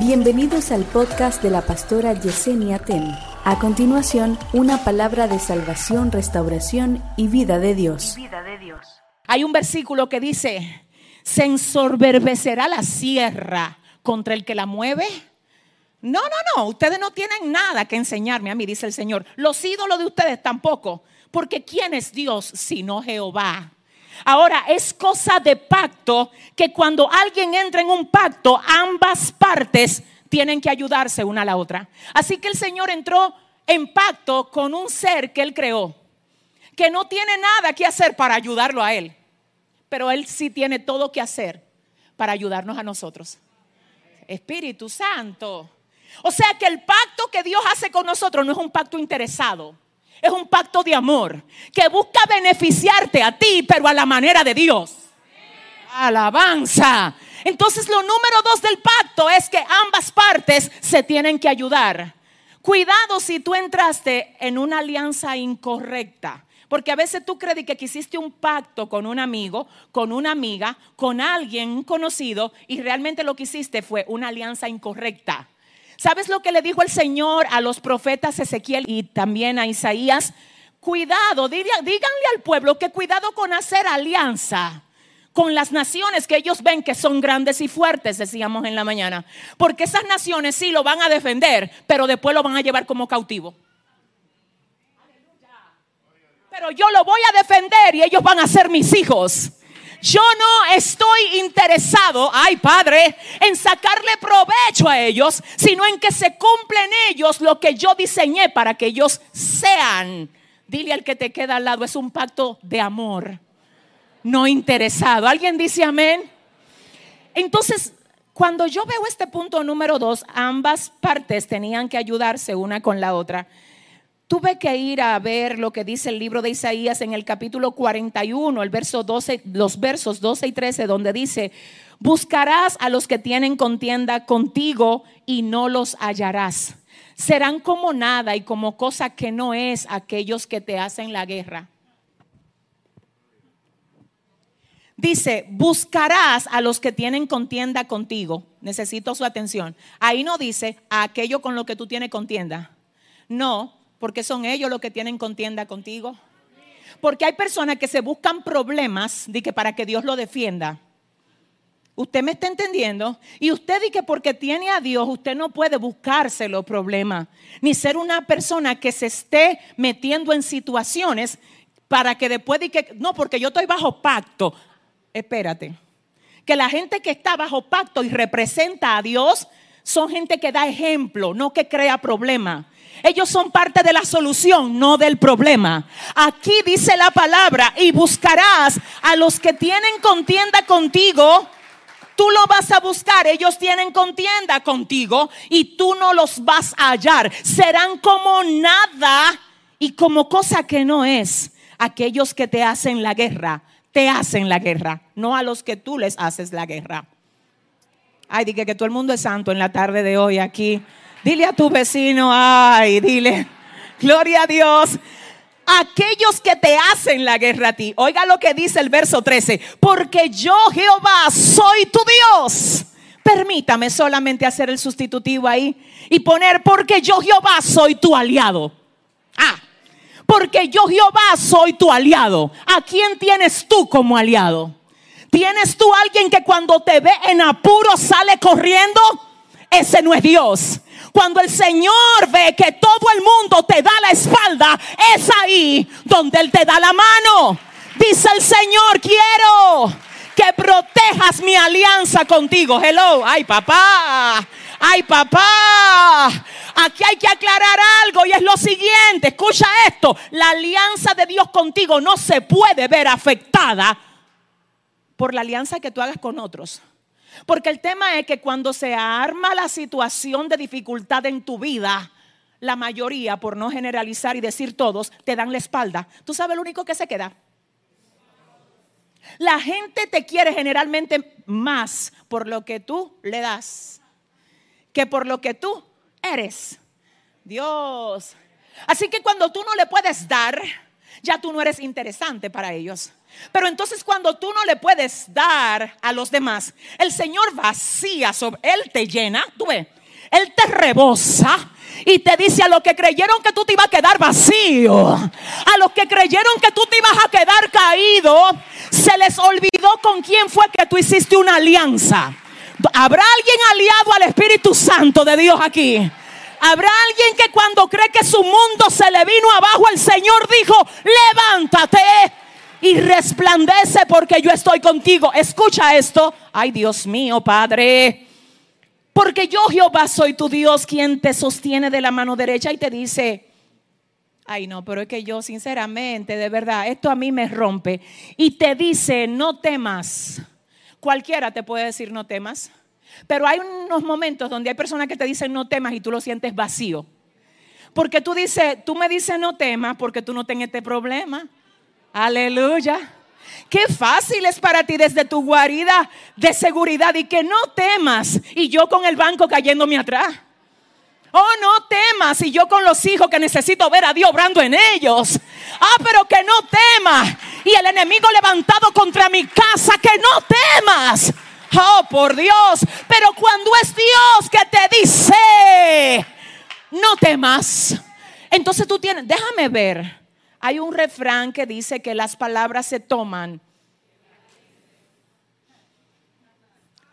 Bienvenidos al podcast de la pastora Yesenia Ten. A continuación, una palabra de salvación, restauración y vida de Dios. Hay un versículo que dice, ¿se ensorberbecerá la sierra contra el que la mueve? No, no, no, ustedes no tienen nada que enseñarme a mí, dice el Señor. Los ídolos de ustedes tampoco, porque ¿quién es Dios sino Jehová? Ahora, es cosa de pacto que cuando alguien entra en un pacto, ambas partes tienen que ayudarse una a la otra. Así que el Señor entró en pacto con un ser que Él creó, que no tiene nada que hacer para ayudarlo a Él, pero Él sí tiene todo que hacer para ayudarnos a nosotros. Espíritu Santo. O sea que el pacto que Dios hace con nosotros no es un pacto interesado es un pacto de amor que busca beneficiarte a ti, pero a la manera de Dios. Alabanza. Entonces lo número dos del pacto es que ambas partes se tienen que ayudar. Cuidado si tú entraste en una alianza incorrecta. Porque a veces tú crees que hiciste un pacto con un amigo, con una amiga, con alguien conocido y realmente lo que hiciste fue una alianza incorrecta. ¿Sabes lo que le dijo el Señor a los profetas Ezequiel y también a Isaías? Cuidado, díganle al pueblo que cuidado con hacer alianza con las naciones que ellos ven que son grandes y fuertes, decíamos en la mañana. Porque esas naciones sí lo van a defender, pero después lo van a llevar como cautivo. Pero yo lo voy a defender y ellos van a ser mis hijos. Yo no estoy interesado, ay Padre, en sacarle provecho a ellos, sino en que se cumplen ellos lo que yo diseñé para que ellos sean. Dile al que te queda al lado, es un pacto de amor, no interesado. ¿Alguien dice amén? Entonces, cuando yo veo este punto número dos, ambas partes tenían que ayudarse una con la otra. Tuve que ir a ver lo que dice el libro de Isaías en el capítulo 41, el verso 12, los versos 12 y 13, donde dice, buscarás a los que tienen contienda contigo y no los hallarás. Serán como nada y como cosa que no es aquellos que te hacen la guerra. Dice, buscarás a los que tienen contienda contigo. Necesito su atención. Ahí no dice a aquello con lo que tú tienes contienda. No, porque son ellos los que tienen contienda contigo. Porque hay personas que se buscan problemas de que para que Dios lo defienda. Usted me está entendiendo. Y usted dice que porque tiene a Dios, usted no puede buscarse los problemas. Ni ser una persona que se esté metiendo en situaciones para que después diga que, no, porque yo estoy bajo pacto. Espérate. Que la gente que está bajo pacto y representa a Dios son gente que da ejemplo, no que crea problemas. Ellos son parte de la solución, no del problema. Aquí dice la palabra, y buscarás a los que tienen contienda contigo. Tú lo vas a buscar, ellos tienen contienda contigo y tú no los vas a hallar. Serán como nada y como cosa que no es. Aquellos que te hacen la guerra, te hacen la guerra, no a los que tú les haces la guerra. Ay, dije que todo el mundo es santo en la tarde de hoy aquí. Dile a tu vecino, ay, dile, gloria a Dios. Aquellos que te hacen la guerra a ti. Oiga lo que dice el verso 13. Porque yo, Jehová, soy tu Dios. Permítame solamente hacer el sustitutivo ahí y poner, porque yo, Jehová, soy tu aliado. Ah, porque yo, Jehová, soy tu aliado. ¿A quién tienes tú como aliado? ¿Tienes tú alguien que cuando te ve en apuro sale corriendo? Ese no es Dios. Cuando el Señor ve que todo el mundo te da la espalda, es ahí donde Él te da la mano. Dice el Señor, quiero que protejas mi alianza contigo. Hello, ay papá, ay papá. Aquí hay que aclarar algo y es lo siguiente, escucha esto, la alianza de Dios contigo no se puede ver afectada por la alianza que tú hagas con otros. Porque el tema es que cuando se arma la situación de dificultad en tu vida, la mayoría, por no generalizar y decir todos, te dan la espalda. ¿Tú sabes lo único que se queda? La gente te quiere generalmente más por lo que tú le das que por lo que tú eres. Dios. Así que cuando tú no le puedes dar, ya tú no eres interesante para ellos. Pero entonces cuando tú no le puedes dar a los demás, el Señor vacía sobre, Él te llena, tú ves, Él te rebosa y te dice a los que creyeron que tú te ibas a quedar vacío, a los que creyeron que tú te ibas a quedar caído, se les olvidó con quién fue que tú hiciste una alianza. ¿Habrá alguien aliado al Espíritu Santo de Dios aquí? Habrá alguien que cuando cree que su mundo se le vino abajo, el Señor dijo, levántate y resplandece porque yo estoy contigo. Escucha esto. Ay, Dios mío, Padre. Porque yo Jehová soy tu Dios quien te sostiene de la mano derecha y te dice, ay no, pero es que yo sinceramente, de verdad, esto a mí me rompe. Y te dice, no temas. Cualquiera te puede decir no temas. Pero hay unos momentos donde hay personas que te dicen no temas y tú lo sientes vacío. Porque tú dices, tú me dices no temas porque tú no tienes este problema. Aleluya. Qué fácil es para ti desde tu guarida de seguridad y que no temas y yo con el banco cayéndome atrás. Oh, no temas y yo con los hijos que necesito ver a Dios obrando en ellos. Ah, pero que no temas. Y el enemigo levantado contra mi casa, que no temas. Oh, por Dios. Pero cuando es Dios que te dice, no temas. Entonces tú tienes, déjame ver. Hay un refrán que dice que las palabras se toman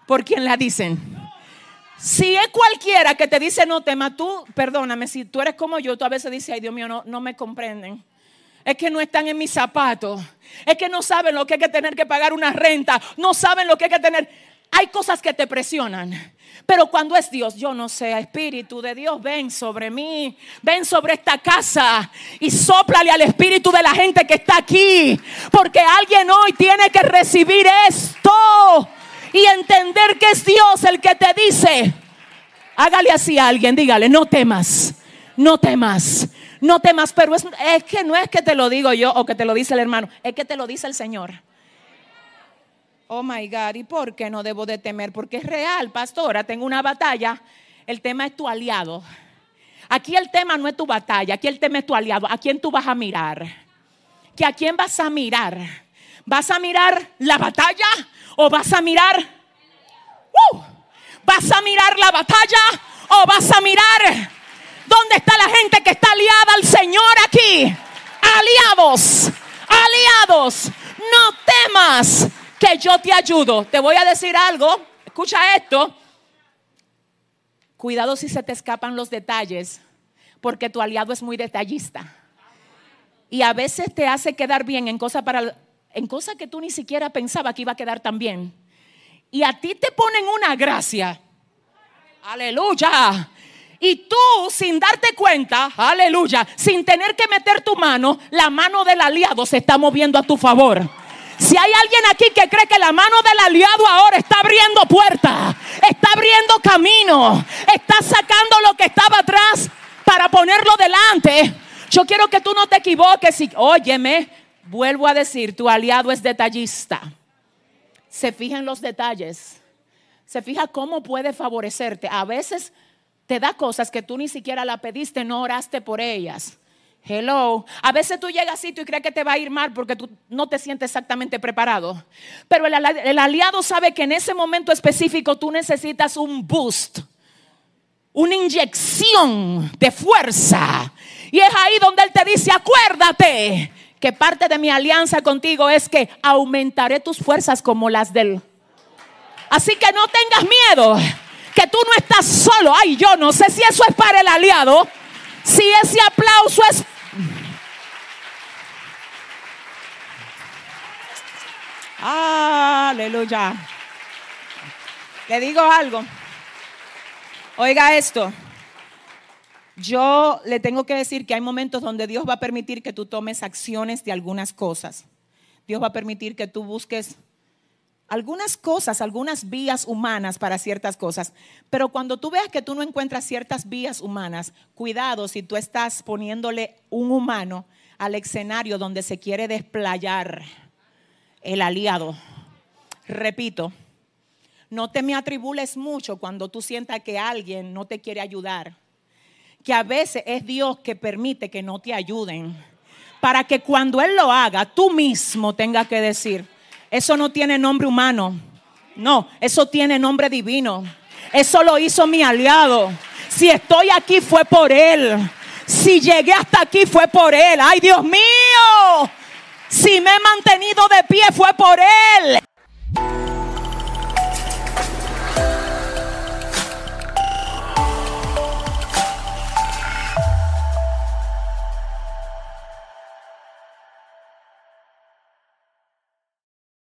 por quien la dicen. Si es cualquiera que te dice no tema, tú, perdóname, si tú eres como yo, tú a veces dices, ay Dios mío, no, no me comprenden. Es que no están en mis zapatos. Es que no saben lo que hay que tener que pagar una renta. No saben lo que hay que tener. Hay cosas que te presionan. Pero cuando es Dios, yo no sé, Espíritu de Dios, ven sobre mí, ven sobre esta casa y soplale al Espíritu de la gente que está aquí. Porque alguien hoy tiene que recibir esto y entender que es Dios el que te dice. Hágale así a alguien, dígale, no temas, no temas, no temas. Pero es, es que no es que te lo digo yo o que te lo dice el hermano, es que te lo dice el Señor. Oh my God, ¿y por qué no debo de temer? Porque es real, pastora, tengo una batalla. El tema es tu aliado. Aquí el tema no es tu batalla, aquí el tema es tu aliado. ¿A quién tú vas a mirar? ¿Que a quién vas a mirar? ¿Vas a mirar la batalla o vas a mirar? ¡Uh! ¿Vas a mirar la batalla o vas a mirar dónde está la gente que está aliada al Señor aquí? Aliados, aliados, no temas que yo te ayudo. Te voy a decir algo, escucha esto. Cuidado si se te escapan los detalles, porque tu aliado es muy detallista. Y a veces te hace quedar bien en cosas cosas que tú ni siquiera pensabas que iba a quedar tan bien. Y a ti te ponen una gracia. Aleluya. Y tú, sin darte cuenta, aleluya, sin tener que meter tu mano, la mano del aliado se está moviendo a tu favor. Si hay alguien aquí que cree que la mano del aliado ahora está abriendo puertas, está abriendo camino, está sacando lo que estaba atrás para ponerlo delante, yo quiero que tú no te equivoques y, óyeme, vuelvo a decir, tu aliado es detallista. Se fija en los detalles, se fija cómo puede favorecerte. A veces te da cosas que tú ni siquiera la pediste, no oraste por ellas. Hello. A veces tú llegas así y crees que te va a ir mal porque tú no te sientes exactamente preparado. Pero el, aliado sabe que en ese momento específico tú necesitas un boost, una inyección de fuerza. Y es ahí donde él te dice, acuérdate que parte de mi alianza contigo es que aumentaré tus fuerzas como las del... Así que no tengas miedo, que tú no estás solo. Ay, yo no sé si eso es para el aliado. Si ese aplauso es Aleluya. Le digo algo. Oiga esto. Yo le tengo que decir que hay momentos donde Dios va a permitir que tú tomes acciones de algunas cosas. Dios va a permitir que tú busques algunas cosas, algunas vías humanas para ciertas cosas. Pero cuando tú veas que tú no encuentras ciertas vías humanas, cuidado si tú estás poniéndole un humano al escenario donde se quiere desplayar el aliado. Repito, no te me atribules mucho cuando tú sientas que alguien no te quiere ayudar. Que a veces es Dios que permite que no te ayuden para que cuando Él lo haga, tú mismo tengas que decir, eso no tiene nombre humano, no, eso tiene nombre divino. Eso lo hizo mi aliado. Si estoy aquí fue por Él. Si llegué hasta aquí fue por Él. Ay, Dios mío. Si me he mantenido de pie fue por Él.